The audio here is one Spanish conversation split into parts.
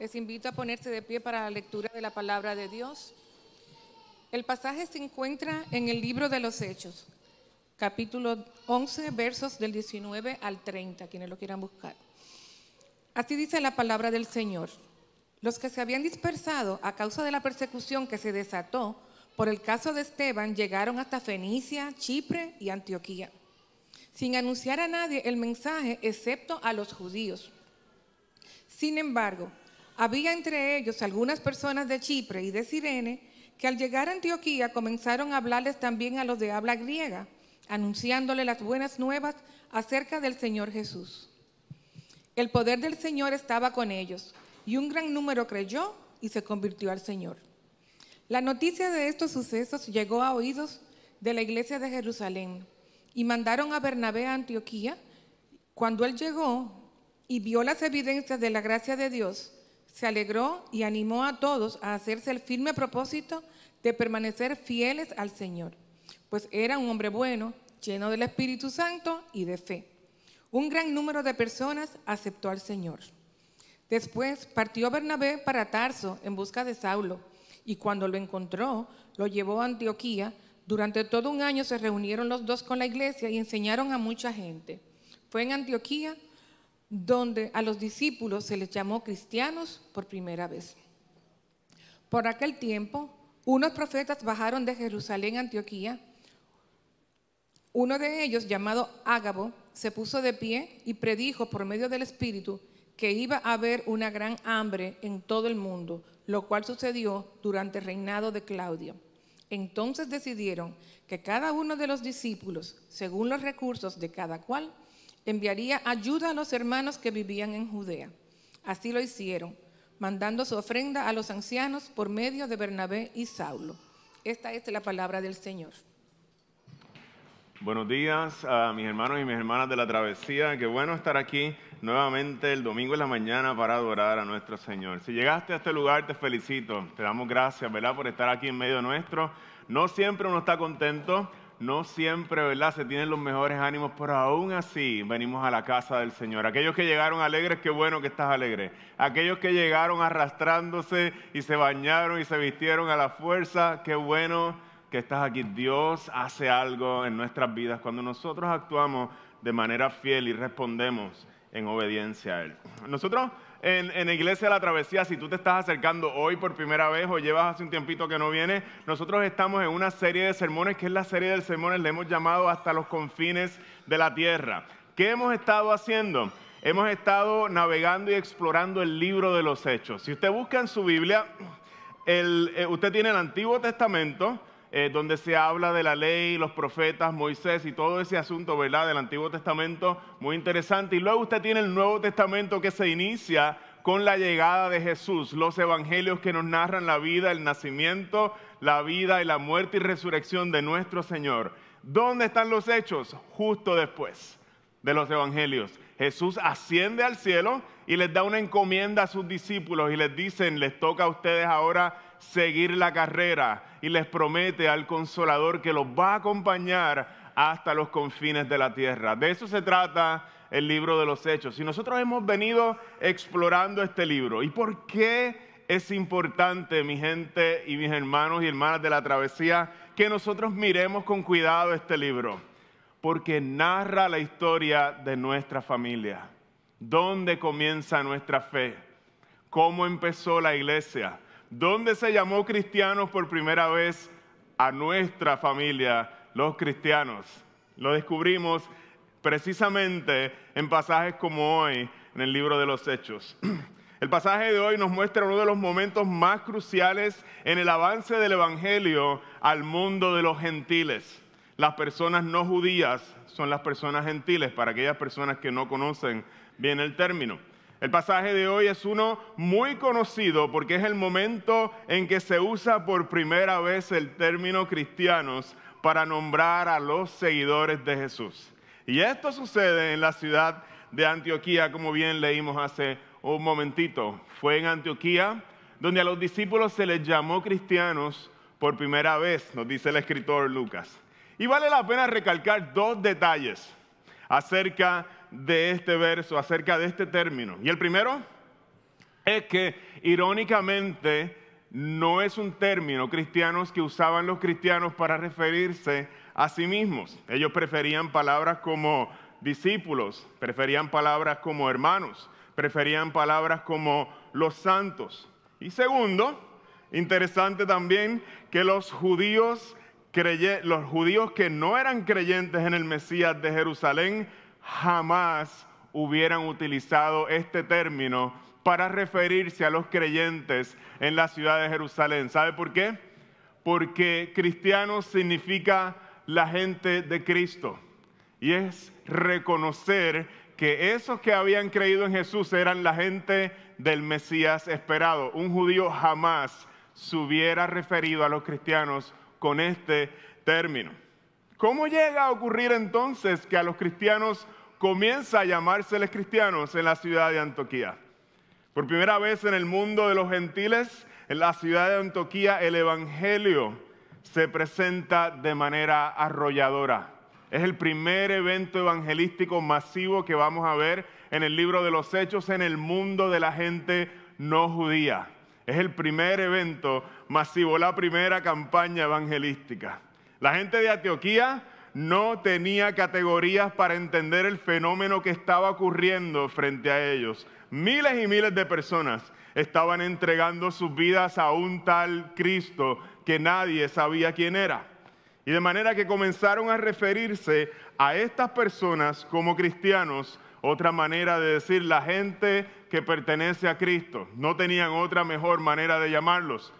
Les invito a ponerse de pie para la lectura de la palabra de Dios. El pasaje se encuentra en el libro de los Hechos, capítulo 11, versos del 19 al 30, quienes lo quieran buscar. Así dice la palabra del Señor. Los que se habían dispersado a causa de la persecución que se desató por el caso de Esteban llegaron hasta Fenicia, Chipre y Antioquía, sin anunciar a nadie el mensaje excepto a los judíos. Sin embargo, había entre ellos algunas personas de Chipre y de Sirene que al llegar a Antioquía comenzaron a hablarles también a los de habla griega, anunciándole las buenas nuevas acerca del Señor Jesús. El poder del Señor estaba con ellos y un gran número creyó y se convirtió al Señor. La noticia de estos sucesos llegó a oídos de la iglesia de Jerusalén y mandaron a Bernabé a Antioquía. Cuando él llegó y vio las evidencias de la gracia de Dios, se alegró y animó a todos a hacerse el firme propósito de permanecer fieles al Señor, pues era un hombre bueno, lleno del Espíritu Santo y de fe. Un gran número de personas aceptó al Señor. Después partió Bernabé para Tarso en busca de Saulo, y cuando lo encontró, lo llevó a Antioquía. Durante todo un año se reunieron los dos con la iglesia y enseñaron a mucha gente. Fue en Antioquía donde a los discípulos se les llamó cristianos por primera vez. Por aquel tiempo, unos profetas bajaron de Jerusalén a Antioquía. Uno de ellos, llamado Ágabo, se puso de pie y predijo por medio del Espíritu que iba a haber una gran hambre en todo el mundo, lo cual sucedió durante el reinado de Claudio. Entonces decidieron que cada uno de los discípulos, según los recursos de cada cual, enviaría ayuda a los hermanos que vivían en Judea. Así lo hicieron, mandando su ofrenda a los ancianos por medio de Bernabé y Saulo. Esta es la palabra del Señor. Buenos días a mis hermanos y mis hermanas de la travesía. Qué bueno estar aquí nuevamente el domingo en la mañana para adorar a nuestro Señor. Si llegaste a este lugar, te felicito. Te damos gracias, ¿verdad?, por estar aquí en medio nuestro. No siempre uno está contento, no siempre, ¿verdad? Se tienen los mejores ánimos, pero aún así venimos a la casa del Señor. Aquellos que llegaron alegres, qué bueno que estás alegre. Aquellos que llegaron arrastrándose y se bañaron y se vistieron a la fuerza, qué bueno que estás aquí. Dios hace algo en nuestras vidas cuando nosotros actuamos de manera fiel y respondemos en obediencia a Él. Nosotros en, la iglesia de la travesía, si tú te estás acercando hoy por primera vez o llevas hace un tiempito que no vienes, nosotros estamos en una serie de sermones que es la serie de sermones, le hemos llamado hasta los confines de la tierra. ¿Qué hemos estado haciendo? Hemos estado navegando y explorando el libro de los hechos. Si usted busca en su Biblia, eh, usted tiene el Antiguo Testamento, eh, donde se habla de la ley, los profetas, Moisés y todo ese asunto, ¿verdad? Del Antiguo Testamento, muy interesante. Y luego usted tiene el Nuevo Testamento que se inicia con la llegada de Jesús, los evangelios que nos narran la vida, el nacimiento, la vida y la muerte y resurrección de nuestro Señor. ¿Dónde están los hechos? Justo después de los evangelios. Jesús asciende al cielo y les da una encomienda a sus discípulos y les dicen, les toca a ustedes ahora seguir la carrera y les promete al consolador que los va a acompañar hasta los confines de la tierra. De eso se trata el libro de los hechos. Y nosotros hemos venido explorando este libro. ¿Y por qué es importante, mi gente y mis hermanos y hermanas de la travesía, que nosotros miremos con cuidado este libro? Porque narra la historia de nuestra familia. ¿Dónde comienza nuestra fe? ¿Cómo empezó la iglesia? ¿Dónde se llamó cristianos por primera vez a nuestra familia, los cristianos? Lo descubrimos precisamente en pasajes como hoy en el libro de los Hechos. El pasaje de hoy nos muestra uno de los momentos más cruciales en el avance del Evangelio al mundo de los gentiles. Las personas no judías son las personas gentiles, para aquellas personas que no conocen bien el término. El pasaje de hoy es uno muy conocido porque es el momento en que se usa por primera vez el término cristianos para nombrar a los seguidores de Jesús. Y esto sucede en la ciudad de Antioquía, como bien leímos hace un momentito. Fue en Antioquía donde a los discípulos se les llamó cristianos por primera vez, nos dice el escritor Lucas. Y vale la pena recalcar dos detalles acerca de este verso, acerca de este término. Y el primero es que irónicamente no es un término cristianos que usaban los cristianos para referirse a sí mismos. Ellos preferían palabras como discípulos, preferían palabras como hermanos, preferían palabras como los santos. Y segundo, interesante también que los judíos, los judíos que no eran creyentes en el Mesías de Jerusalén jamás hubieran utilizado este término para referirse a los creyentes en la ciudad de Jerusalén. ¿Sabe por qué? Porque cristiano significa la gente de Cristo. Y es reconocer que esos que habían creído en Jesús eran la gente del Mesías esperado. Un judío jamás se hubiera referido a los cristianos con este término. ¿Cómo llega a ocurrir entonces que a los cristianos comienza a llamárseles cristianos en la ciudad de Antioquía? Por primera vez en el mundo de los gentiles, en la ciudad de Antioquía, el Evangelio se presenta de manera arrolladora. Es el primer evento evangelístico masivo que vamos a ver en el libro de los Hechos en el mundo de la gente no judía. Es el primer evento masivo, la primera campaña evangelística. La gente de Antioquía no tenía categorías para entender el fenómeno que estaba ocurriendo frente a ellos. Miles y miles de personas estaban entregando sus vidas a un tal Cristo que nadie sabía quién era. Y de manera que comenzaron a referirse a estas personas como cristianos, otra manera de decir la gente que pertenece a Cristo. No tenían otra mejor manera de llamarlos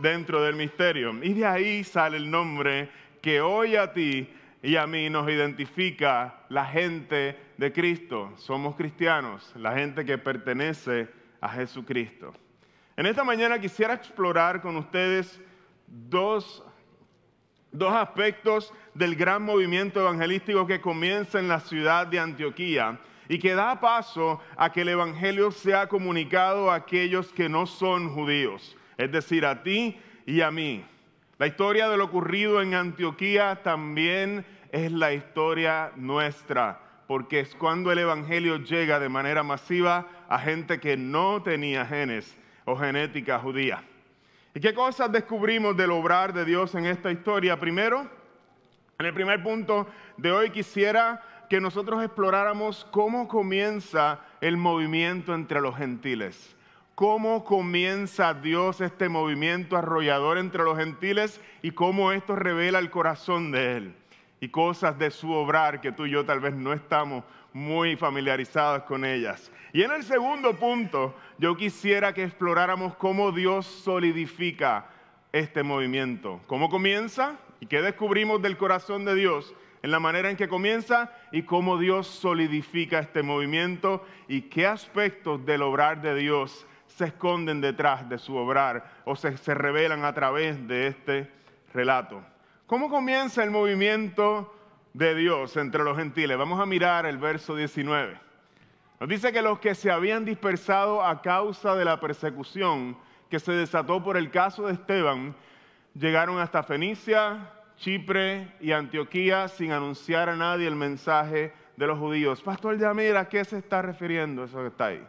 dentro del misterio. Y de ahí sale el nombre que hoy a ti y a mí nos identifica la gente de Cristo. Somos cristianos, la gente que pertenece a Jesucristo. En esta mañana quisiera explorar con ustedes dos dos aspectos del gran movimiento evangelístico que comienza en la ciudad de Antioquía y que da paso a que el Evangelio sea comunicado a aquellos que no son judíos, es decir, a ti y a mí. La historia de lo ocurrido en Antioquía también es la historia nuestra, porque es cuando el Evangelio llega de manera masiva a gente que no tenía genes o genética judía. ¿Y qué cosas descubrimos del obrar de Dios en esta historia? Primero, en el primer punto de hoy quisiera que nosotros exploráramos cómo comienza el movimiento entre los gentiles. Cómo comienza Dios este movimiento arrollador entre los gentiles y cómo esto revela el corazón de Él. Y cosas de su obrar que tú y yo tal vez no estamos muy familiarizados con ellas. Y en el segundo punto, yo quisiera que exploráramos cómo Dios solidifica este movimiento. ¿Cómo comienza? ¿Y qué descubrimos del corazón de Dios? En la manera en que comienza y cómo Dios solidifica este movimiento y qué aspectos del obrar de Dios se esconden detrás de su obrar o se, revelan a través de este relato. ¿Cómo comienza el movimiento de Dios entre los gentiles? Vamos a mirar el verso 19. Nos dice que los que se habían dispersado a causa de la persecución que se desató por el caso de Esteban, llegaron hasta Fenicia, Chipre y Antioquía sin anunciar a nadie el mensaje de los judíos. Pastor Yamir, ¿a qué se está refiriendo eso que está ahí?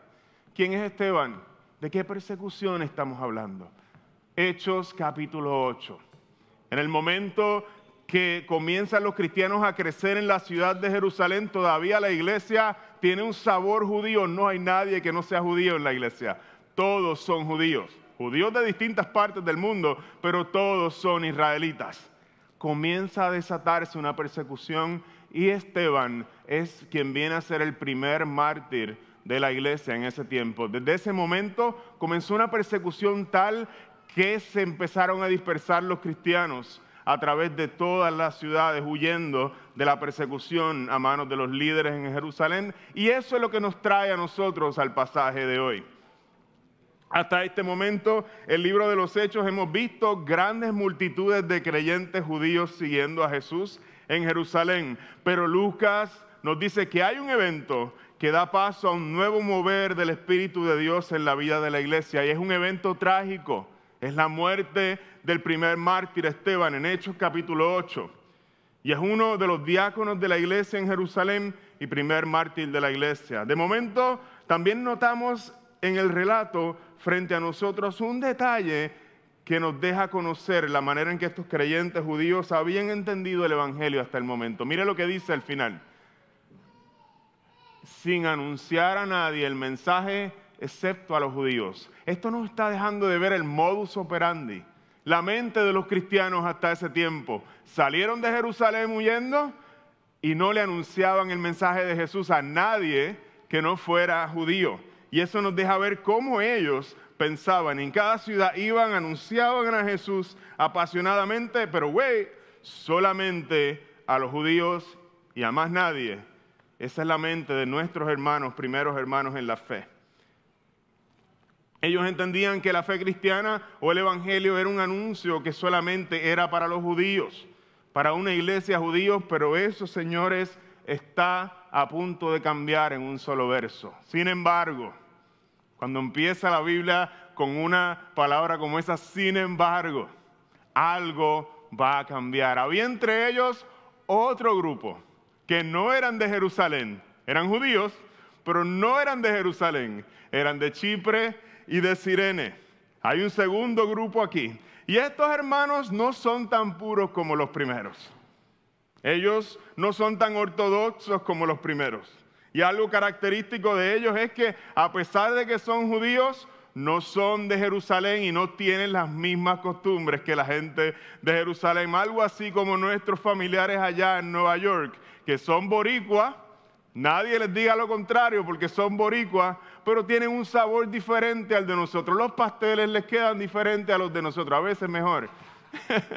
¿Quién es Esteban? ¿De qué persecución estamos hablando? Hechos capítulo 8. En el momento que comienzan los cristianos a crecer en la ciudad de Jerusalén, todavía la iglesia tiene un sabor judío. No hay nadie que no sea judío en la iglesia. Todos son judíos. Judíos de distintas partes del mundo, pero todos son israelitas. Comienza a desatarse una persecución y Esteban es quien viene a ser el primer mártir de la iglesia en ese tiempo. Desde ese momento comenzó una persecución tal que se empezaron a dispersar los cristianos a través de todas las ciudades huyendo de la persecución a manos de los líderes en Jerusalén. Y eso es lo que nos trae a nosotros al pasaje de hoy. Hasta este momento, el libro de los Hechos, hemos visto grandes multitudes de creyentes judíos siguiendo a Jesús en Jerusalén. Pero Lucas nos dice que hay un evento que da paso a un nuevo mover del Espíritu de Dios en la vida de la iglesia. Y es un evento trágico. Es la muerte del primer mártir Esteban en Hechos capítulo 8. Y es uno de los diáconos de la iglesia en Jerusalén y primer mártir de la iglesia. De momento, también notamos en el relato frente a nosotros un detalle que nos deja conocer la manera en que estos creyentes judíos habían entendido el Evangelio hasta el momento. Mire lo que dice al final. Sin anunciar a nadie el mensaje excepto a los judíos. Esto nos está dejando de ver el modus operandi, la mente de los cristianos hasta ese tiempo. Salieron de Jerusalén huyendo y no le anunciaban el mensaje de Jesús a nadie que no fuera judío. Y eso nos deja ver cómo ellos pensaban. En cada ciudad iban, anunciaban a Jesús apasionadamente, pero güey, solamente a los judíos y a más nadie. Esa es la mente de nuestros hermanos, primeros hermanos en la fe. Ellos entendían que la fe cristiana o el Evangelio era un anuncio que solamente era para los judíos, para una iglesia judíos, pero eso, señores, está a punto de cambiar en un solo verso. Sin embargo, cuando empieza la Biblia con una palabra como esa, sin embargo, algo va a cambiar. Había entre ellos otro grupo que no eran de Jerusalén, eran judíos, pero no eran de Jerusalén, eran de Chipre y de Sirene. Hay un segundo grupo aquí. Y estos hermanos no son tan puros como los primeros. Ellos no son tan ortodoxos como los primeros. Y algo característico de ellos es que a pesar de que son judíos, no son de Jerusalén y no tienen las mismas costumbres que la gente de Jerusalén. Algo así como nuestros familiares allá en Nueva York, que son boricuas. Nadie les diga lo contrario porque son boricuas, pero tienen un sabor diferente al de nosotros. Los pasteles les quedan diferentes a los de nosotros, a veces mejor.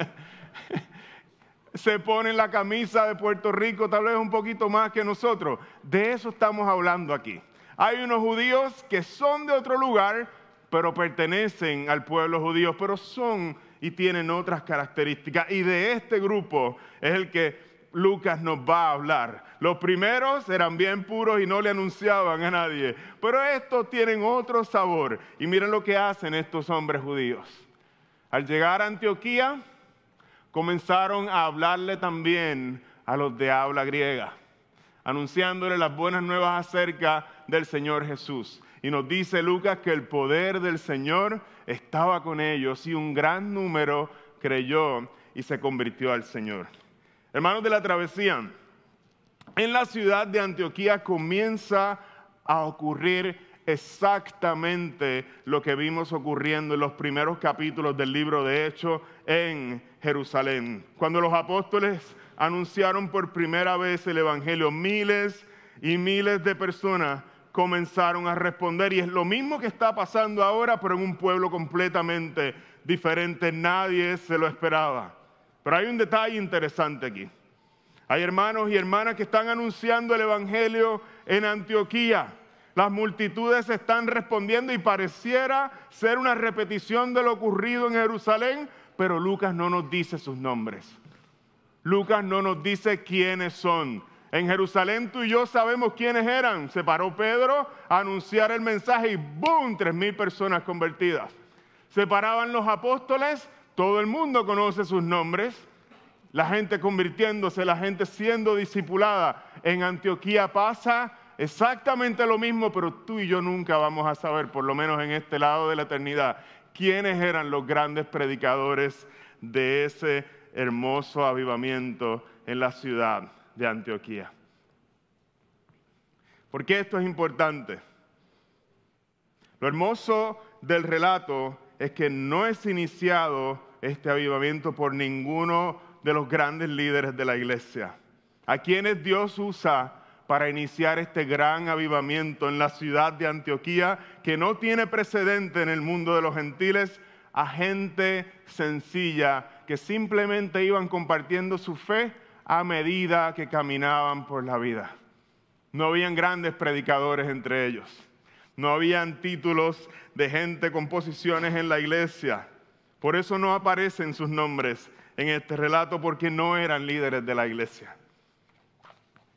se ponen la camisa de Puerto Rico tal vez un poquito más que nosotros. De eso estamos hablando aquí. Hay unos judíos que son de otro lugar, pero pertenecen al pueblo judío, pero son y tienen otras características. Y de este grupo es el que Lucas nos va a hablar. Los primeros eran bien puros y no le anunciaban a nadie, pero estos tienen otro sabor. Y miren lo que hacen estos hombres judíos. Al llegar a Antioquía, comenzaron a hablarle también a los de habla griega, anunciándole las buenas nuevas acerca del Señor Jesús. Y nos dice Lucas que el poder del Señor estaba con ellos y un gran número creyó y se convirtió al Señor. Hermanos de la travesía, en la ciudad de Antioquía comienza a ocurrir exactamente lo que vimos ocurriendo en los primeros capítulos del libro de Hechos en Jerusalén. Cuando los apóstoles anunciaron por primera vez el Evangelio, miles y miles de personas comenzaron a responder y es lo mismo que está pasando ahora, pero en un pueblo completamente diferente. Nadie se lo esperaba. Pero hay un detalle interesante aquí. Hay hermanos y hermanas que están anunciando el Evangelio en Antioquía las multitudes están respondiendo y pareciera ser una repetición de lo ocurrido en Jerusalén, pero Lucas no nos dice sus nombres. Lucas no nos dice quiénes son. En Jerusalén tú y yo sabemos quiénes eran. Se paró Pedro a anunciar el mensaje y ¡boom! Tres mil personas convertidas. Se paraban los apóstoles, todo el mundo conoce sus nombres. La gente convirtiéndose, la gente siendo discipulada. En Antioquía pasa exactamente lo mismo, pero tú y yo nunca vamos a saber, por lo menos en este lado de la eternidad, quiénes eran los grandes predicadores de ese hermoso avivamiento en la ciudad de Antioquía. ¿Por qué esto es importante? Lo hermoso del relato es que no es iniciado este avivamiento por ninguno de los grandes líderes de la iglesia, a quienes Dios usa para iniciar este gran avivamiento en la ciudad de Antioquía que no tiene precedente en el mundo de los gentiles, a gente sencilla que simplemente iban compartiendo su fe a medida que caminaban por la vida. No habían grandes predicadores entre ellos, no habían títulos de gente con posiciones en la iglesia. Por eso no aparecen sus nombres en este relato porque no eran líderes de la iglesia.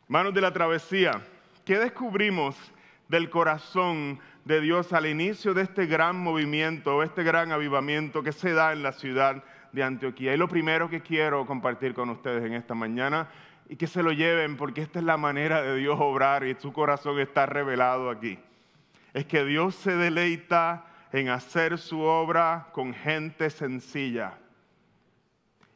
Manos de la travesía, ¿qué descubrimos del corazón de Dios al inicio de este gran movimiento, este gran avivamiento que se da en la ciudad de Antioquía? Y lo primero que quiero compartir con ustedes en esta mañana y que se lo lleven porque esta es la manera de Dios obrar y su corazón está revelado aquí. Es que Dios se deleita en hacer su obra con gente sencilla.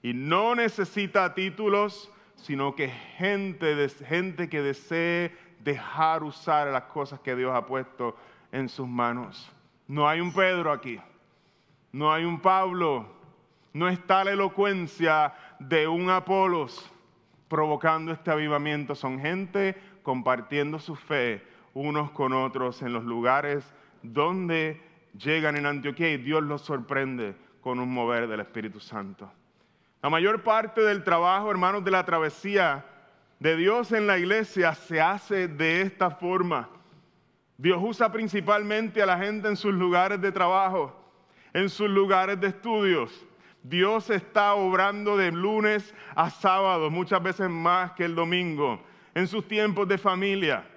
Y no necesita títulos, sino que gente, gente que desee dejar usar las cosas que Dios ha puesto en sus manos. No hay un Pedro aquí, no hay un Pablo, no está la elocuencia de un Apolos provocando este avivamiento. Son gente compartiendo su fe unos con otros en los lugares donde llegan en Antioquía y Dios los sorprende con un mover del Espíritu Santo. La mayor parte del trabajo, hermanos, de la travesía de Dios en la iglesia se hace de esta forma. Dios usa principalmente a la gente en sus lugares de trabajo, en sus lugares de estudios. Dios está obrando de lunes a sábado, muchas veces más que el domingo, en sus tiempos de familia.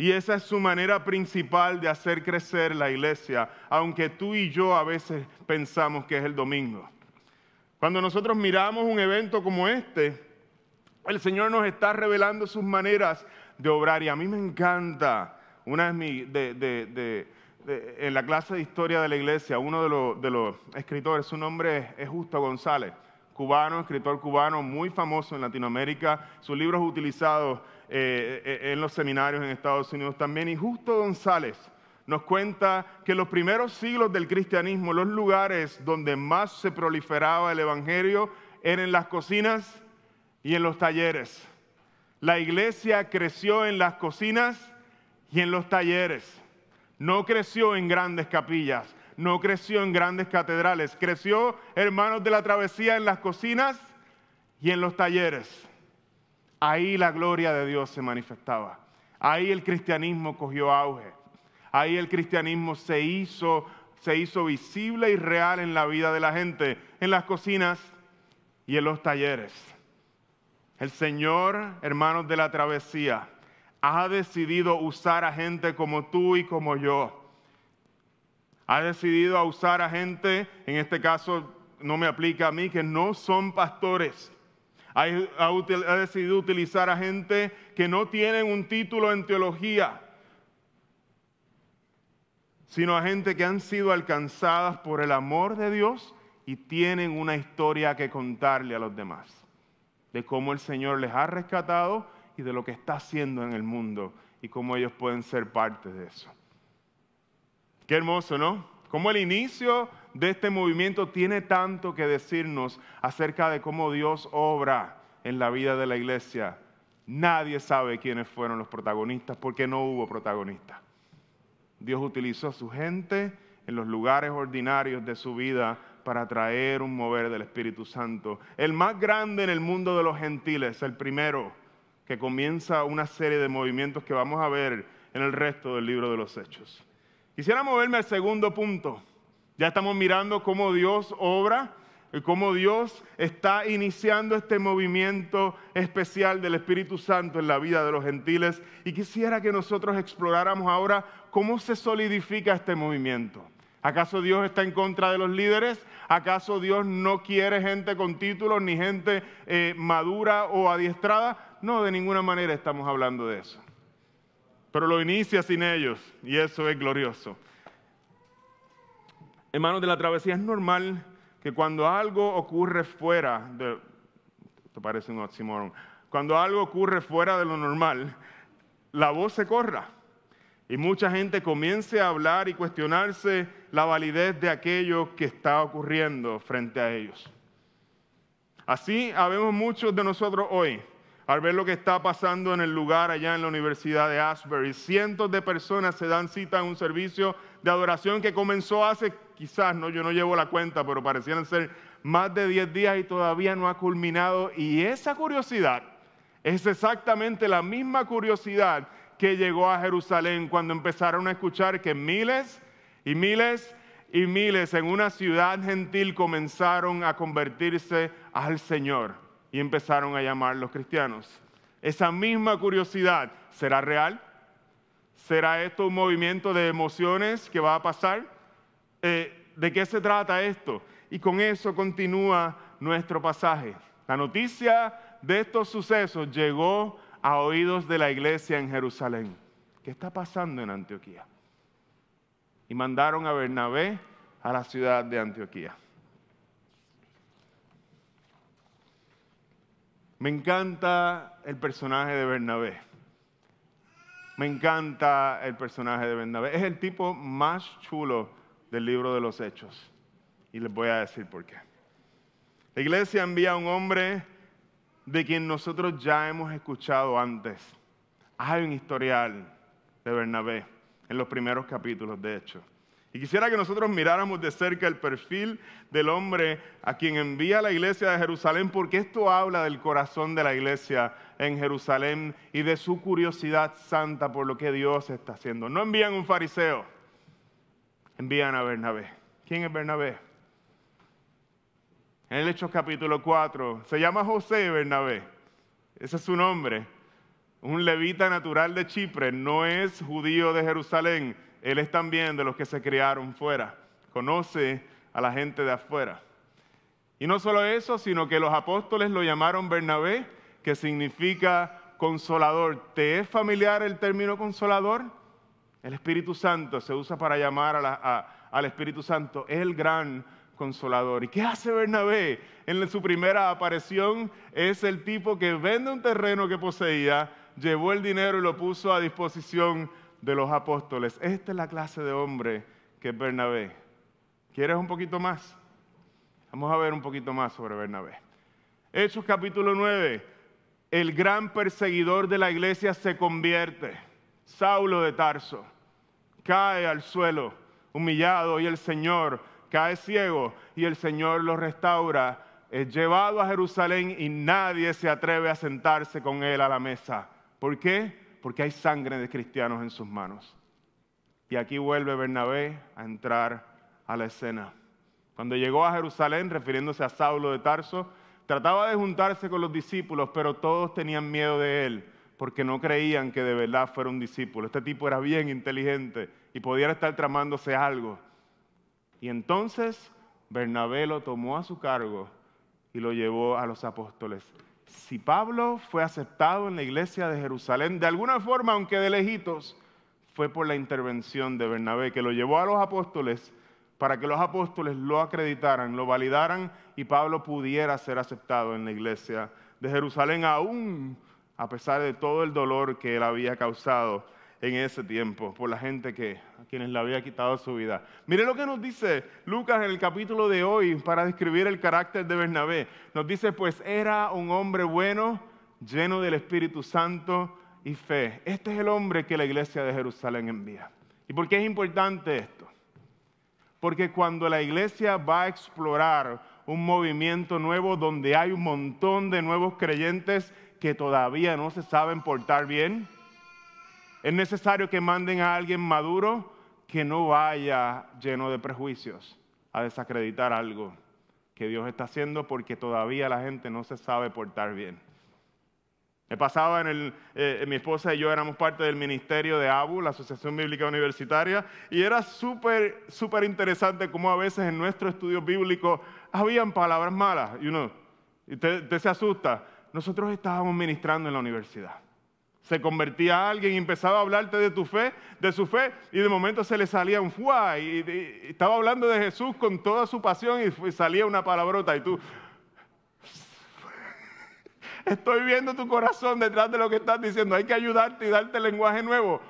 Y esa es su manera principal de hacer crecer la iglesia, aunque tú y yo a veces pensamos que es el domingo. Cuando nosotros miramos un evento como este, el Señor nos está revelando sus maneras de obrar y a mí me encanta. Una de, en la clase de historia de la iglesia, uno de los, escritores, su nombre es Justo González, cubano, escritor cubano muy famoso en Latinoamérica, sus libros utilizados eh, eh, en los seminarios en Estados Unidos también. Y Justo González nos cuenta que en los primeros siglos del cristianismo, los lugares donde más se proliferaba el Evangelio eran en las cocinas y en los talleres. La iglesia creció en las cocinas y en los talleres. No creció en grandes capillas, no creció en grandes catedrales, creció, hermanos de la travesía, en las cocinas y en los talleres. Ahí la gloria de Dios se manifestaba. Ahí el cristianismo cogió auge. Ahí el cristianismo se hizo, se hizo visible y real en la vida de la gente, en las cocinas y en los talleres. El Señor, hermanos de la travesía, ha decidido usar a gente como tú y como yo. Ha decidido usar a gente, en este caso no me aplica a mí, que no son pastores ha, decidido utilizar a gente que no tienen un título en teología, sino a gente que han sido alcanzadas por el amor de Dios y tienen una historia que contarle a los demás, de cómo el Señor les ha rescatado y de lo que está haciendo en el mundo y cómo ellos pueden ser parte de eso. Qué hermoso, ¿no? Como el inicio de este movimiento tiene tanto que decirnos acerca de cómo Dios obra en la vida de la iglesia. Nadie sabe quiénes fueron los protagonistas porque no hubo protagonistas. Dios utilizó a su gente en los lugares ordinarios de su vida para traer un mover del Espíritu Santo. El más grande en el mundo de los gentiles, el primero que comienza una serie de movimientos que vamos a ver en el resto del libro de los Hechos. Quisiera moverme al segundo punto. Ya estamos mirando cómo Dios obra cómo Dios está iniciando este movimiento especial del Espíritu Santo en la vida de los gentiles. Y quisiera que nosotros exploráramos ahora cómo se solidifica este movimiento. ¿Acaso Dios está en contra de los líderes? ¿Acaso Dios no quiere gente con títulos ni gente eh, madura o adiestrada? No, de ninguna manera estamos hablando de eso. Pero lo inicia sin ellos y eso es glorioso. Hermanos de la travesía, es normal que cuando algo ocurre fuera de... Esto parece un oxímoron. Cuando algo ocurre fuera de lo normal, la voz se corra y mucha gente comience a hablar y cuestionarse la validez de aquello que está ocurriendo frente a ellos. Así habemos muchos de nosotros hoy al ver lo que está pasando en el lugar allá en la Universidad de Asbury. Cientos de personas se dan cita en un servicio de adoración que comenzó hace, quizás, no, yo no llevo la cuenta, pero parecían ser más de 10 días y todavía no ha culminado. Y esa curiosidad es exactamente la misma curiosidad que llegó a Jerusalén cuando empezaron a escuchar que miles y miles y miles en una ciudad gentil comenzaron a convertirse al Señor y empezaron a llamar los cristianos. Esa misma curiosidad, ¿será real? ¿Será esto un movimiento de emociones que va a pasar? Eh, ¿De qué se trata esto? Y con eso continúa nuestro pasaje. La noticia de estos sucesos llegó a oídos de la iglesia en Jerusalén. ¿Qué está pasando en Antioquía? y mandaron a Bernabé a la ciudad de Antioquía. Me encanta el personaje de Bernabé. Me encanta el personaje de Bernabé. Es el tipo más chulo del libro de los Hechos. Y les voy a decir por qué. La iglesia envía a un hombre de quien nosotros ya hemos escuchado antes. Hay un historial de Bernabé en los primeros capítulos, de hecho. Y quisiera que nosotros miráramos de cerca el perfil del hombre a quien envía la iglesia de Jerusalén, porque esto habla del corazón de la iglesia en Jerusalén y de su curiosidad santa por lo que Dios está haciendo. No envían un fariseo, envían a Bernabé. ¿Quién es Bernabé? En el Hechos capítulo 4, se llama José Bernabé, ese es su nombre, un levita natural de Chipre, no es judío de Jerusalén, él es también de los que se criaron fuera, conoce a la gente de afuera. Y no solo eso, sino que los apóstoles lo llamaron Bernabé, que significa consolador. ¿Te es familiar el término consolador? El Espíritu Santo se usa para llamar al Espíritu Santo el gran consolador. ¿Y qué hace Bernabé? En su primera aparición es el tipo que vende un terreno que poseía, llevó el dinero y lo puso a disposición de los apóstoles. Esta es la clase de hombre que es Bernabé. ¿Quieres un poquito más? Vamos a ver un poquito más sobre Bernabé. Hechos capítulo 9. El gran perseguidor de la iglesia se convierte. Saulo de Tarso cae al suelo, humillado, y el Señor cae ciego y el Señor lo restaura, es llevado a Jerusalén y nadie se atreve a sentarse con él a la mesa. ¿Por qué? Porque hay sangre de cristianos en sus manos. Y aquí vuelve Bernabé a entrar a la escena. Cuando llegó a Jerusalén, refiriéndose a Saulo de Tarso, trataba de juntarse con los discípulos, pero todos tenían miedo de él, porque no creían que de verdad fuera un discípulo. Este tipo era bien inteligente y podía estar tramándose algo. Y entonces Bernabé lo tomó a su cargo y lo llevó a los apóstoles. Si Pablo fue aceptado en la iglesia de Jerusalén, de alguna forma, aunque de lejitos, fue por la intervención de Bernabé, que lo llevó a los apóstoles para que los apóstoles lo acreditaran, lo validaran y Pablo pudiera ser aceptado en la iglesia de Jerusalén, aún a pesar de todo el dolor que él había causado en ese tiempo por la gente que, a quienes le había quitado su vida. Mire lo que nos dice Lucas en el capítulo de hoy para describir el carácter de Bernabé. Nos dice, pues era un hombre bueno, lleno del Espíritu Santo y fe. Este es el hombre que la iglesia de Jerusalén envía. ¿Y por qué es importante esto? Porque cuando la iglesia va a explorar un movimiento nuevo donde hay un montón de nuevos creyentes que todavía no se saben portar bien, es necesario que manden a alguien maduro que no vaya lleno de prejuicios a desacreditar algo que Dios está haciendo porque todavía la gente no se sabe portar bien. Me pasaba en el, eh, mi esposa y yo éramos parte del ministerio de ABU, la Asociación Bíblica Universitaria, y era súper, súper interesante cómo a veces en nuestro estudio bíblico habían palabras malas, y uno, se asusta. Nosotros estábamos ministrando en la universidad se convertía a alguien y empezaba a hablarte de tu fe, de su fe, y de momento se le salía un fuá, y, estaba hablando de Jesús con toda su pasión y salía una palabrota, y tú, estoy viendo tu corazón detrás de lo que estás diciendo, hay que ayudarte y darte lenguaje nuevo.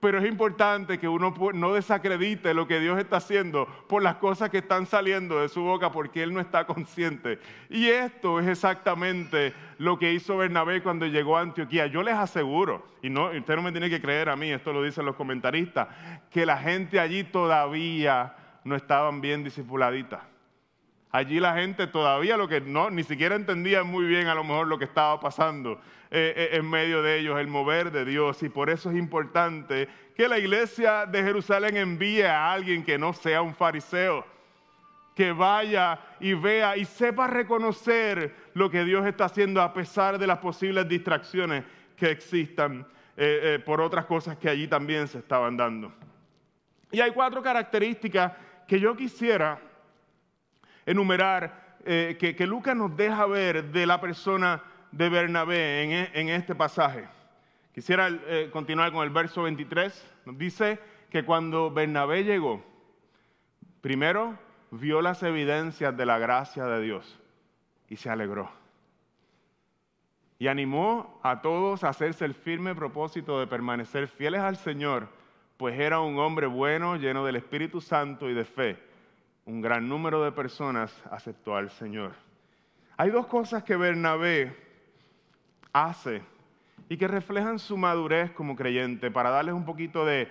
Pero es importante que uno no desacredite lo que Dios está haciendo por las cosas que están saliendo de su boca porque Él no está consciente. Y esto es exactamente lo que hizo Bernabé cuando llegó a Antioquía. Yo les aseguro, y no, usted no me tiene que creer a mí, esto lo dicen los comentaristas, que la gente allí todavía no estaban bien discipuladitas. Allí la gente todavía lo que no, ni siquiera entendía muy bien a lo mejor lo que estaba pasando eh, eh, en medio de ellos, el mover de Dios. Y por eso es importante que la iglesia de Jerusalén envíe a alguien que no sea un fariseo, que vaya y vea y sepa reconocer lo que Dios está haciendo a pesar de las posibles distracciones que existan eh, por otras cosas que allí también se estaban dando. Y hay cuatro características que yo quisiera enumerar eh, que, Lucas nos deja ver de la persona de Bernabé en, e, este pasaje. Quisiera eh, continuar con el verso 23. Nos dice que cuando Bernabé llegó, primero vio las evidencias de la gracia de Dios y se alegró. Y animó a todos a hacerse el firme propósito de permanecer fieles al Señor, pues era un hombre bueno, lleno del Espíritu Santo y de fe. Un gran número de personas aceptó al Señor. Hay dos cosas que Bernabé hace y que reflejan su madurez como creyente. Para darles un poquito de,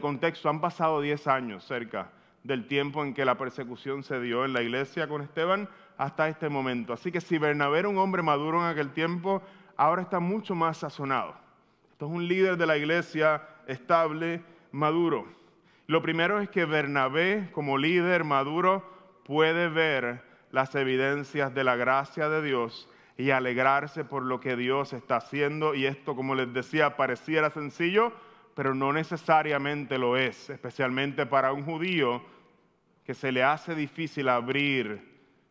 contexto, han pasado 10 años cerca del tiempo en que la persecución se dio en la iglesia con Esteban hasta este momento. Así que si Bernabé era un hombre maduro en aquel tiempo, ahora está mucho más sazonado. Esto es un líder de la iglesia estable, maduro. Lo primero es que Bernabé, como líder maduro, puede ver las evidencias de la gracia de Dios y alegrarse por lo que Dios está haciendo. Y esto, como les decía, pareciera sencillo, pero no necesariamente lo es, especialmente para un judío que se le hace difícil abrir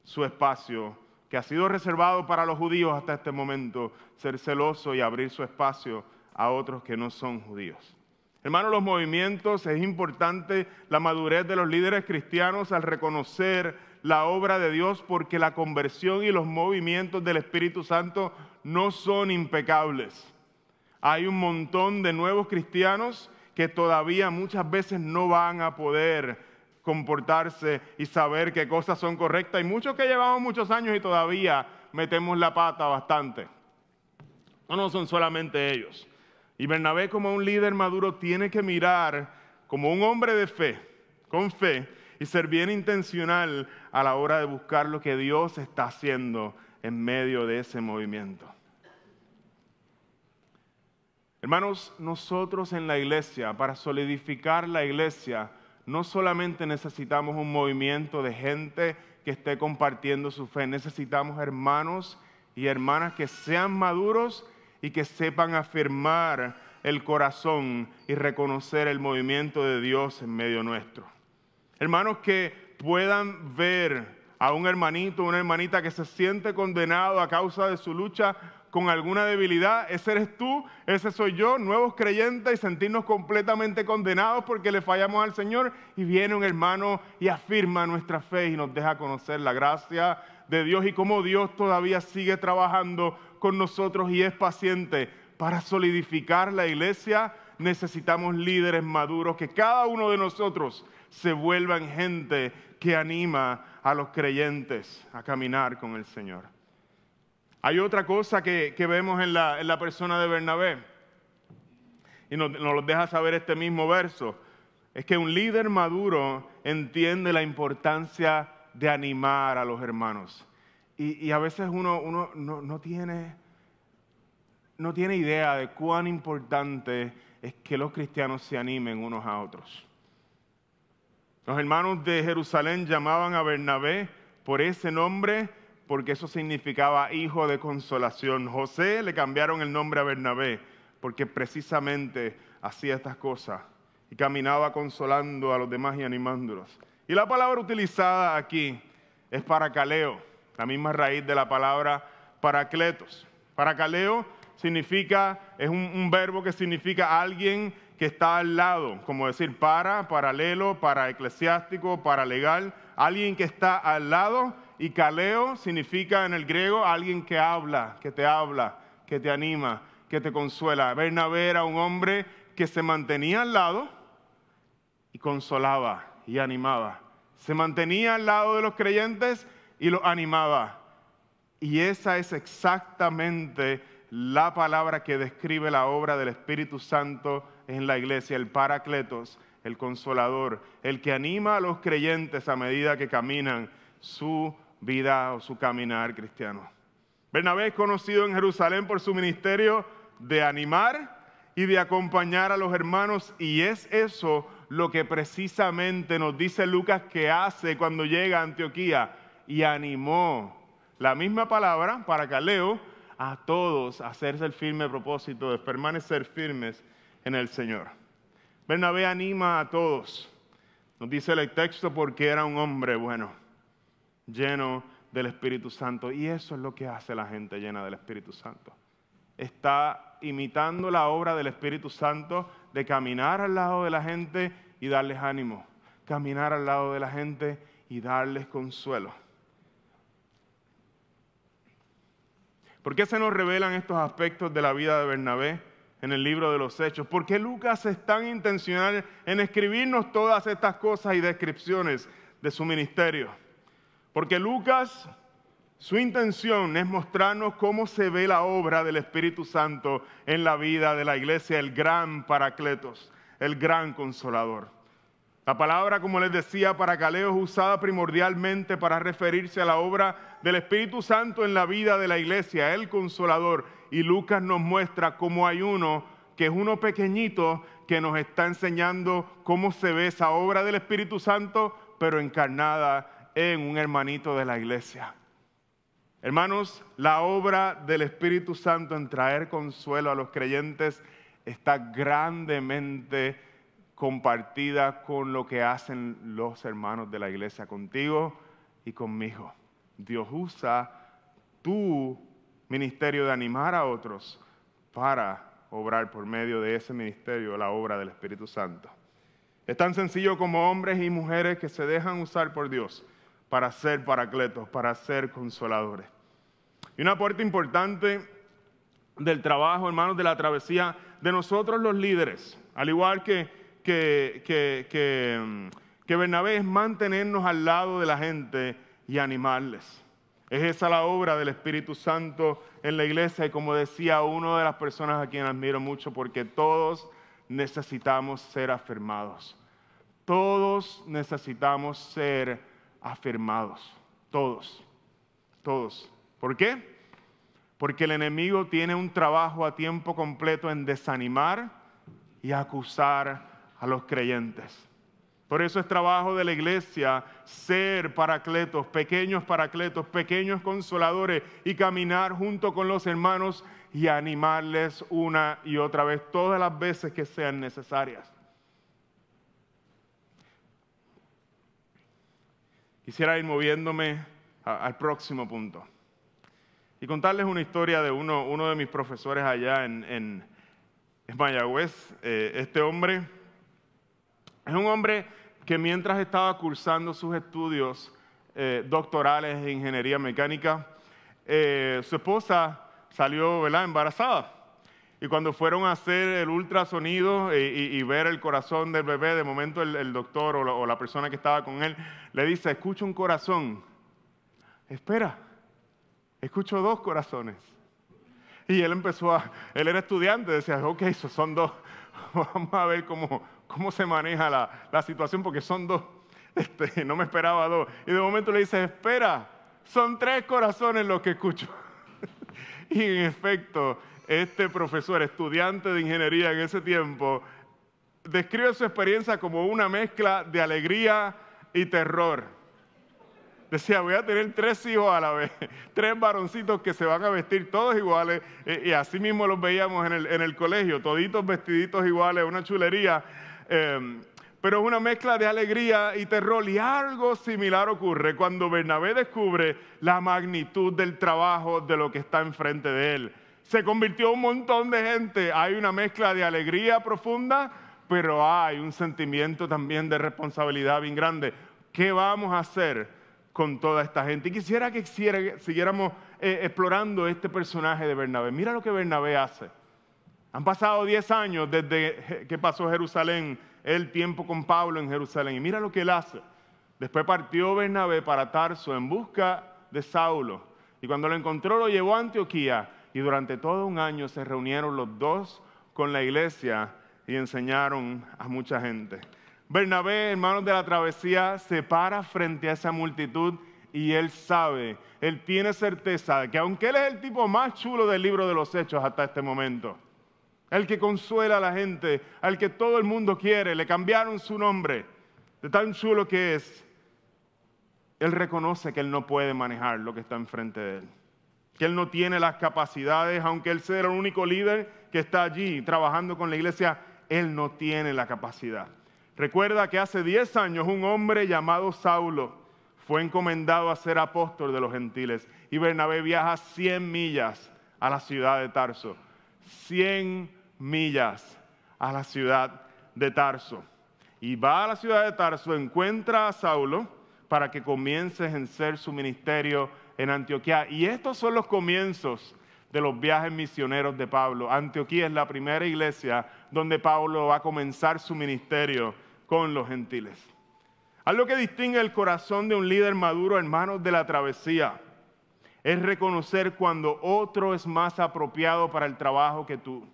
su espacio, que ha sido reservado para los judíos hasta este momento, ser celoso y abrir su espacio a otros que no son judíos. Hermanos, los movimientos, es importante la madurez de los líderes cristianos al reconocer la obra de Dios porque la conversión y los movimientos del Espíritu Santo no son impecables. Hay un montón de nuevos cristianos que todavía muchas veces no van a poder comportarse y saber qué cosas son correctas. Y muchos que llevamos muchos años y todavía metemos la pata bastante. No, no son solamente ellos. Y Bernabé como un líder maduro tiene que mirar como un hombre de fe, con fe, y ser bien intencional a la hora de buscar lo que Dios está haciendo en medio de ese movimiento. Hermanos, nosotros en la iglesia, para solidificar la iglesia, no solamente necesitamos un movimiento de gente que esté compartiendo su fe, necesitamos hermanos y hermanas que sean maduros y que sepan afirmar el corazón y reconocer el movimiento de Dios en medio nuestro. Hermanos que puedan ver a un hermanito, una hermanita que se siente condenado a causa de su lucha con alguna debilidad, ese eres tú, ese soy yo, nuevos creyentes y sentirnos completamente condenados porque le fallamos al Señor y viene un hermano y afirma nuestra fe y nos deja conocer la gracia de Dios y cómo Dios todavía sigue trabajando con nosotros y es paciente. Para solidificar la iglesia necesitamos líderes maduros, que cada uno de nosotros se vuelvan gente que anima a los creyentes a caminar con el Señor. Hay otra cosa que, vemos en la, persona de Bernabé, y nos, lo deja saber este mismo verso, es que un líder maduro entiende la importancia de animar a los hermanos. Y, a veces uno, no, tiene, no tiene idea de cuán importante es que los cristianos se animen unos a otros. Los hermanos de Jerusalén llamaban a Bernabé por ese nombre porque eso significaba hijo de consolación. José le cambiaron el nombre a Bernabé porque precisamente hacía estas cosas y caminaba consolando a los demás y animándolos. Y la palabra utilizada aquí es para caleo, la misma raíz de la palabra paracletos. Paracaleo significa, es un, verbo que significa alguien que está al lado, como decir para, paralelo, para eclesiástico, para legal, alguien que está al lado y caleo significa en el griego alguien que habla, que te habla, que te anima, que te consuela. Bernabé era un hombre que se mantenía al lado y consolaba y animaba. Se mantenía al lado de los creyentes y los animaba. Y esa es exactamente la palabra que describe la obra del Espíritu Santo en la iglesia, el Paracletos, el consolador, el que anima a los creyentes a medida que caminan su vida o su caminar cristiano. Bernabé es conocido en Jerusalén por su ministerio de animar y de acompañar a los hermanos y es eso lo que precisamente nos dice Lucas que hace cuando llega a Antioquía y animó la misma palabra para Caleo a todos a hacerse el firme propósito de permanecer firmes en el Señor. Bernabé anima a todos. Nos dice el texto porque era un hombre bueno lleno del Espíritu Santo. Y eso es lo que hace la gente llena del Espíritu Santo. Está imitando la obra del Espíritu Santo de caminar al lado de la gente y darles ánimo, caminar al lado de la gente y darles consuelo. ¿Por qué se nos revelan estos aspectos de la vida de Bernabé en el libro de los Hechos? ¿Por qué Lucas es tan intencional en escribirnos todas estas cosas y descripciones de su ministerio? Porque Lucas, su intención es mostrarnos cómo se ve la obra del Espíritu Santo en la vida de la iglesia, el gran Paracletos, el gran consolador. La palabra, como les decía, paracaleo es usada primordialmente para referirse a la obra del Espíritu Santo en la vida de la iglesia, el consolador. Y Lucas nos muestra cómo hay uno que es uno pequeñito que nos está enseñando cómo se ve esa obra del Espíritu Santo, pero encarnada en un hermanito de la iglesia. Hermanos, la obra del Espíritu Santo en traer consuelo a los creyentes está grandemente compartida con lo que hacen los hermanos de la iglesia contigo y conmigo. Dios usa tu ministerio de animar a otros para obrar por medio de ese ministerio la obra del Espíritu Santo. Es tan sencillo como hombres y mujeres que se dejan usar por Dios para ser paracletos, para ser consoladores. Y una parte importante del trabajo, hermanos, de la travesía de nosotros los líderes, al igual que que, que, mm, que, Bernabé es mantenernos al lado de la gente y animarles. Es esa la obra del Espíritu Santo en la iglesia y como decía una de las personas a quien admiro mucho, porque todos necesitamos ser afirmados. Todos necesitamos ser afirmados. Todos. Todos. ¿Por qué? Porque el enemigo tiene un trabajo a tiempo completo en desanimar y acusar a los creyentes. Por eso es trabajo de la iglesia ser paracletos, pequeños paracletos, pequeños consoladores y caminar junto con los hermanos y animarles una y otra vez, todas las veces que sean necesarias. Quisiera ir moviéndome al próximo punto y contarles una historia de uno, uno de mis profesores allá en, en, Mayagüez. Eh, este hombre es un hombre que mientras estaba cursando sus estudios eh, doctorales en ingeniería mecánica, eh, su esposa salió embarazada. Y cuando fueron a hacer el ultrasonido y, ver el corazón del bebé, de momento el, doctor o la, persona que estaba con él le dice, escucho un corazón. Espera, escucho dos corazones. Y él empezó a, él era estudiante, decía, ok, son dos, vamos a ver cómo, cómo se maneja la, situación, porque son dos, este, no me esperaba dos. Y de momento le dice, espera, son tres corazones los que escucho. y en efecto, este profesor, estudiante de ingeniería en ese tiempo, describe su experiencia como una mezcla de alegría y terror. Decía, voy a tener tres hijos a la vez, tres varoncitos que se van a vestir todos iguales, y, así mismo los veíamos en el, en el colegio, toditos vestiditos iguales, una chulería. Em, pero es una mezcla de alegría y terror. Y algo similar ocurre cuando Bernabé descubre la magnitud del trabajo de lo que está enfrente de él. Se convirtió un montón de gente. Hay una mezcla de alegría profunda, pero hay un sentimiento también de responsabilidad bien grande. ¿Qué vamos a hacer con toda esta gente? Y quisiera que siguiéramos eh, explorando este personaje de Bernabé. Mira lo que Bernabé hace. Han pasado 10 años desde que pasó Jerusalén, el tiempo con Pablo en Jerusalén. Y mira lo que él hace. Después partió Bernabé para Tarso en busca de Saulo. Y cuando lo encontró lo llevó a Antioquía. Y durante todo un año se reunieron los dos con la iglesia y enseñaron a mucha gente. Bernabé, hermanos de la travesía, se para frente a esa multitud y él sabe, él tiene certeza de que aunque él es el tipo más chulo del libro de los hechos hasta este momento, el que consuela a la gente, al que todo el mundo quiere. Le cambiaron su nombre, de tan chulo que es. Él reconoce que él no puede manejar lo que está enfrente de él, que él no tiene las capacidades, aunque él sea el único líder que está allí trabajando con la iglesia, él no tiene la capacidad. Recuerda que hace 10 años un hombre llamado Saulo fue encomendado a ser apóstol de los gentiles y Bernabé viaja 100 millas a la ciudad de Tarso. 100 millas a la ciudad de Tarso. Y va a la ciudad de Tarso, encuentra a Saulo para que comience a ejercer su ministerio en Antioquía. Y estos son los comienzos de los viajes misioneros de Pablo. Antioquía es la primera iglesia donde Pablo va a comenzar su ministerio con los gentiles. Algo que distingue el corazón de un líder maduro, hermanos de la travesía, es reconocer cuando otro es más apropiado para el trabajo que tú.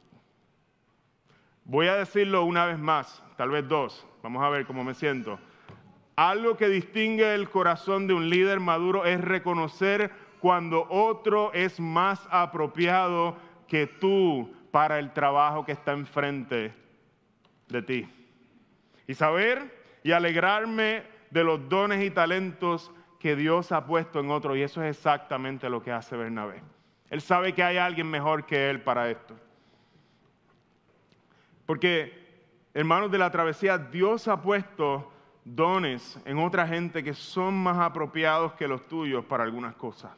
Voy a decirlo una vez más, tal vez dos, vamos a ver cómo me siento. Algo que distingue el corazón de un líder maduro es reconocer cuando otro es más apropiado que tú para el trabajo que está enfrente de ti. Y saber y alegrarme de los dones y talentos que Dios ha puesto en otro. Y eso es exactamente lo que hace Bernabé. Él sabe que hay alguien mejor que él para esto. Porque, hermanos de la travesía, Dios ha puesto dones en otra gente que son más apropiados que los tuyos para algunas cosas.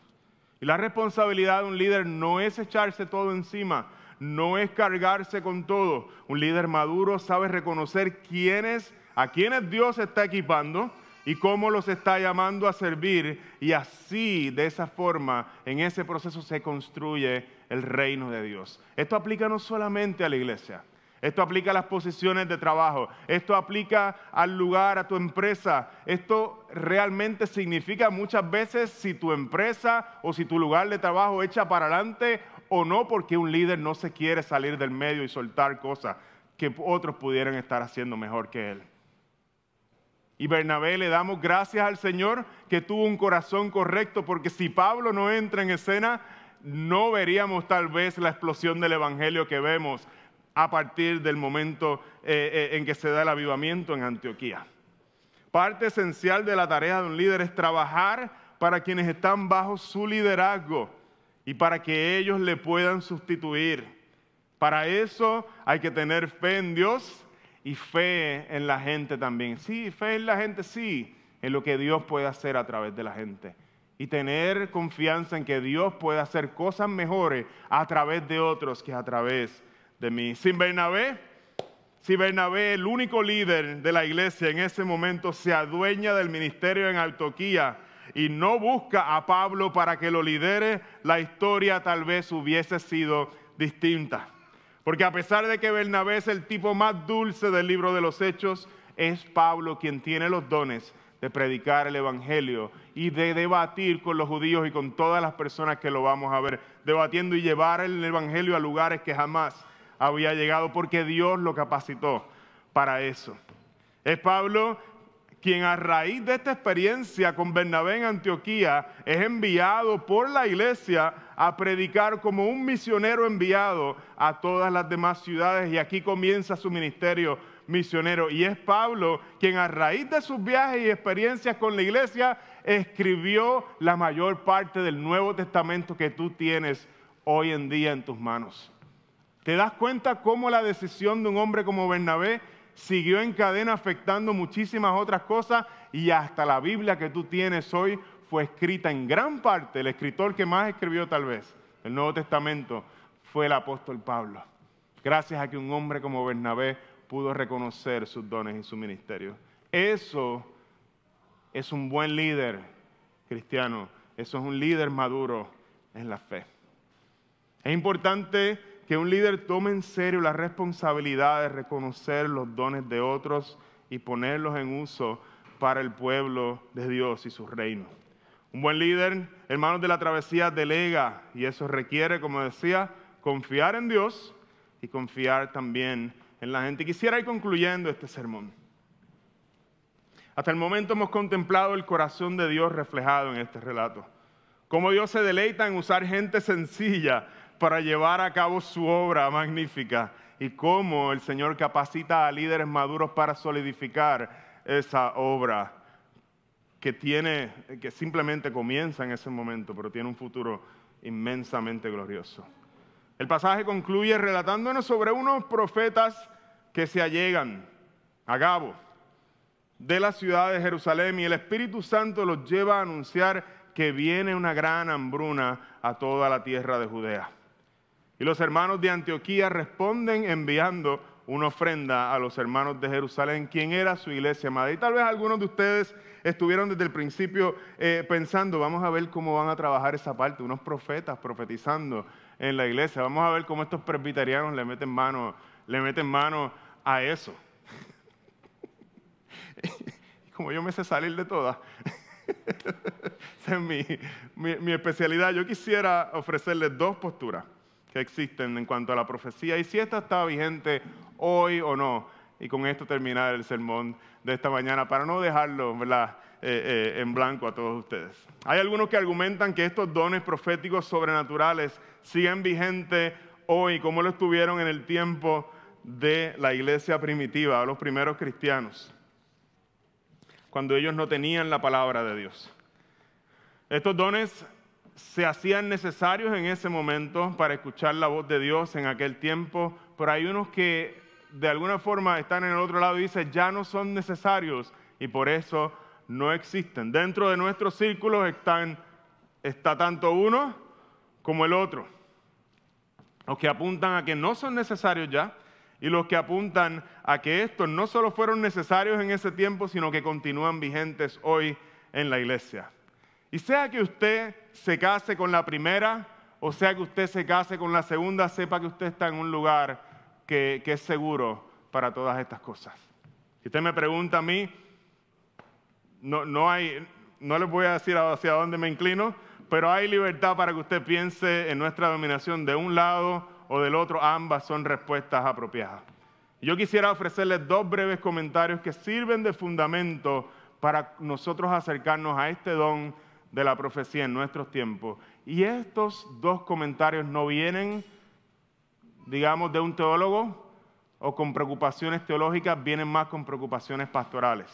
Y la responsabilidad de un líder no es echarse todo encima, no es cargarse con todo. Un líder maduro sabe reconocer quiénes, a quienes Dios está equipando y cómo los está llamando a servir y así, de esa forma, en ese proceso se construye el reino de Dios. Esto aplica no solamente a la iglesia, esto aplica a las posiciones de trabajo. Esto aplica al lugar, a tu empresa. Esto realmente significa muchas veces si tu empresa o si tu lugar de trabajo echa para adelante o no, porque un líder no se quiere salir del medio y soltar cosas que otros pudieran estar haciendo mejor que él. Y Bernabé le damos gracias al Señor que tuvo un corazón correcto, porque si Pablo no entra en escena, no veríamos tal vez la explosión del Evangelio que vemos a partir del momento eh, eh, en que se da el avivamiento en Antioquía. Parte esencial de la tarea de un líder es trabajar para quienes están bajo su liderazgo y para que ellos le puedan sustituir. Para eso hay que tener fe en Dios y fe en la gente también. Sí, fe en la gente, sí, en lo que Dios puede hacer a través de la gente. Y tener confianza en que Dios puede hacer cosas mejores a través de otros que a través de mí. Sin Bernabé, si Bernabé, el único líder de la iglesia en ese momento, se adueña del ministerio en Altoquía y no busca a Pablo para que lo lidere, la historia tal vez hubiese sido distinta. Porque a pesar de que Bernabé es el tipo más dulce del libro de los Hechos, es Pablo quien tiene los dones de predicar el Evangelio y de debatir con los judíos y con todas las personas que lo vamos a ver, debatiendo y llevar el Evangelio a lugares que jamás había llegado porque Dios lo capacitó para eso. Es Pablo quien a raíz de esta experiencia con Bernabé en Antioquía es enviado por la iglesia a predicar como un misionero enviado a todas las demás ciudades y aquí comienza su ministerio misionero. Y es Pablo quien a raíz de sus viajes y experiencias con la iglesia escribió la mayor parte del Nuevo Testamento que tú tienes hoy en día en tus manos. ¿Te das cuenta cómo la decisión de un hombre como Bernabé siguió en cadena afectando muchísimas otras cosas y hasta la Biblia que tú tienes hoy fue escrita en gran parte, el escritor que más escribió tal vez el Nuevo Testamento fue el apóstol Pablo. Gracias a que un hombre como Bernabé pudo reconocer sus dones y su ministerio. Eso es un buen líder cristiano, eso es un líder maduro en la fe. Es importante que un líder tome en serio la responsabilidad de reconocer los dones de otros y ponerlos en uso para el pueblo de Dios y su reino. Un buen líder, hermanos de la travesía, delega y eso requiere, como decía, confiar en Dios y confiar también en la gente. Quisiera ir concluyendo este sermón. Hasta el momento hemos contemplado el corazón de Dios reflejado en este relato. Cómo Dios se deleita en usar gente sencilla para llevar a cabo su obra magnífica y cómo el Señor capacita a líderes maduros para solidificar esa obra que tiene, que simplemente comienza en ese momento, pero tiene un futuro inmensamente glorioso. El pasaje concluye relatándonos sobre unos profetas que se allegan a Gabo de la ciudad de Jerusalén y el Espíritu Santo los lleva a anunciar que viene una gran hambruna a toda la tierra de Judea. Y los hermanos de Antioquía responden enviando una ofrenda a los hermanos de Jerusalén, quien era su iglesia amada. Y tal vez algunos de ustedes estuvieron desde el principio eh, pensando, vamos a ver cómo van a trabajar esa parte, unos profetas profetizando en la iglesia, vamos a ver cómo estos presbiterianos le meten mano, le meten mano a eso. Como yo me sé salir de todas, esa es mi, mi especialidad. Yo quisiera ofrecerles dos posturas que existen en cuanto a la profecía y si esta está vigente hoy o no. Y con esto terminar el sermón de esta mañana para no dejarlo eh, eh, en blanco a todos ustedes. Hay algunos que argumentan que estos dones proféticos sobrenaturales siguen vigentes hoy como lo estuvieron en el tiempo de la iglesia primitiva, los primeros cristianos, cuando ellos no tenían la palabra de Dios. Estos dones se hacían necesarios en ese momento para escuchar la voz de Dios en aquel tiempo, pero hay unos que de alguna forma están en el otro lado y dicen ya no son necesarios y por eso no existen. Dentro de nuestros círculos están, está tanto uno como el otro. Los que apuntan a que no son necesarios ya y los que apuntan a que estos no solo fueron necesarios en ese tiempo, sino que continúan vigentes hoy en la iglesia. Y sea que usted se case con la primera o sea que usted se case con la segunda, sepa que usted está en un lugar que, es seguro para todas estas cosas. Si usted me pregunta a mí, no, no, hay, no les voy a decir hacia dónde me inclino, pero hay libertad para que usted piense en nuestra dominación de un lado o del otro. Ambas son respuestas apropiadas. Yo quisiera ofrecerles dos breves comentarios que sirven de fundamento para nosotros acercarnos a este don de la profecía en nuestros tiempos. Y estos dos comentarios no vienen, digamos, de un teólogo o con preocupaciones teológicas, vienen más con preocupaciones pastorales.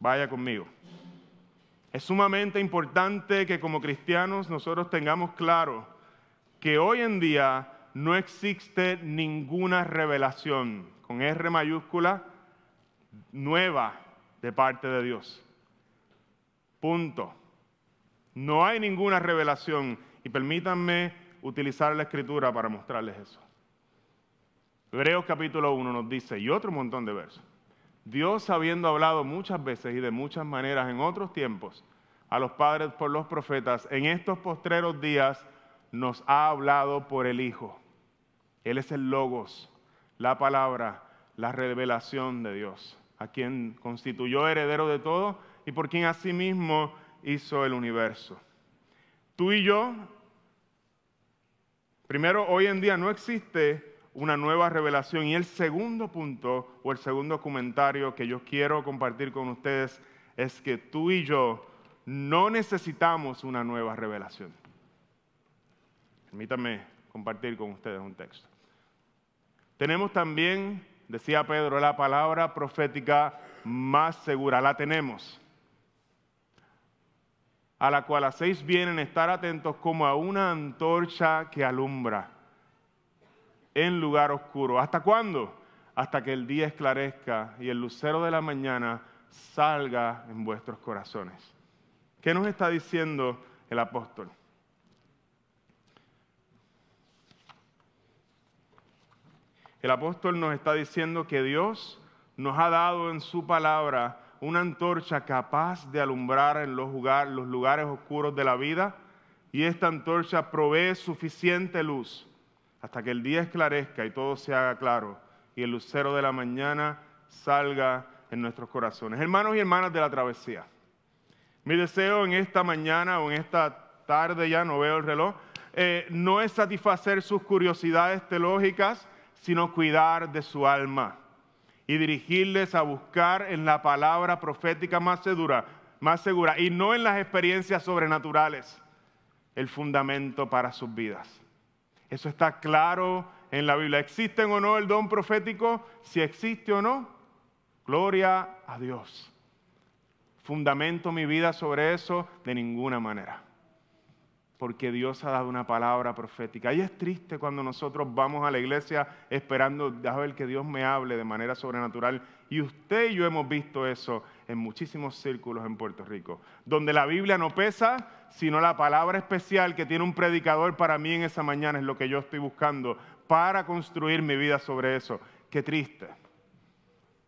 Vaya conmigo. Es sumamente importante que como cristianos nosotros tengamos claro que hoy en día no existe ninguna revelación con R mayúscula nueva de parte de Dios. Punto. No hay ninguna revelación y permítanme utilizar la escritura para mostrarles eso. Hebreos capítulo 1 nos dice, y otro montón de versos, Dios habiendo hablado muchas veces y de muchas maneras en otros tiempos a los padres por los profetas, en estos postreros días nos ha hablado por el Hijo. Él es el logos, la palabra, la revelación de Dios, a quien constituyó heredero de todo y por quien asimismo hizo el universo. Tú y yo, primero, hoy en día no existe una nueva revelación. Y el segundo punto o el segundo comentario que yo quiero compartir con ustedes es que tú y yo no necesitamos una nueva revelación. Permítanme compartir con ustedes un texto. Tenemos también, decía Pedro, la palabra profética más segura. La tenemos a la cual hacéis bien en estar atentos como a una antorcha que alumbra en lugar oscuro. ¿Hasta cuándo? Hasta que el día esclarezca y el lucero de la mañana salga en vuestros corazones. ¿Qué nos está diciendo el apóstol? El apóstol nos está diciendo que Dios nos ha dado en su palabra una antorcha capaz de alumbrar en los, lugares oscuros de la vida y esta antorcha provee suficiente luz hasta que el día esclarezca y todo se haga claro y el lucero de la mañana salga en nuestros corazones. Hermanos y hermanas de la travesía, mi deseo en esta mañana o en esta tarde, ya no veo el reloj, eh, no es satisfacer sus curiosidades teológicas, sino cuidar de su alma y dirigirles a buscar en la palabra profética más segura, más segura y no en las experiencias sobrenaturales el fundamento para sus vidas. Eso está claro en la Biblia. ¿Existen o no el don profético? Si existe o no, gloria a Dios. ¿Fundamento mi vida sobre eso? De ninguna manera porque Dios ha dado una palabra profética. Y es triste cuando nosotros vamos a la iglesia esperando a ver que Dios me hable de manera sobrenatural. Y usted y yo hemos visto eso en muchísimos círculos en Puerto Rico, donde la Biblia no pesa, sino la palabra especial que tiene un predicador para mí en esa mañana es lo que yo estoy buscando para construir mi vida sobre eso. Qué triste,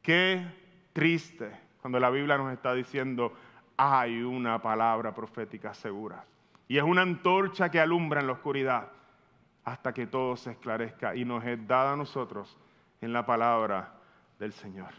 qué triste cuando la Biblia nos está diciendo hay una palabra profética segura. Y es una antorcha que alumbra en la oscuridad hasta que todo se esclarezca y nos es dada a nosotros en la palabra del Señor.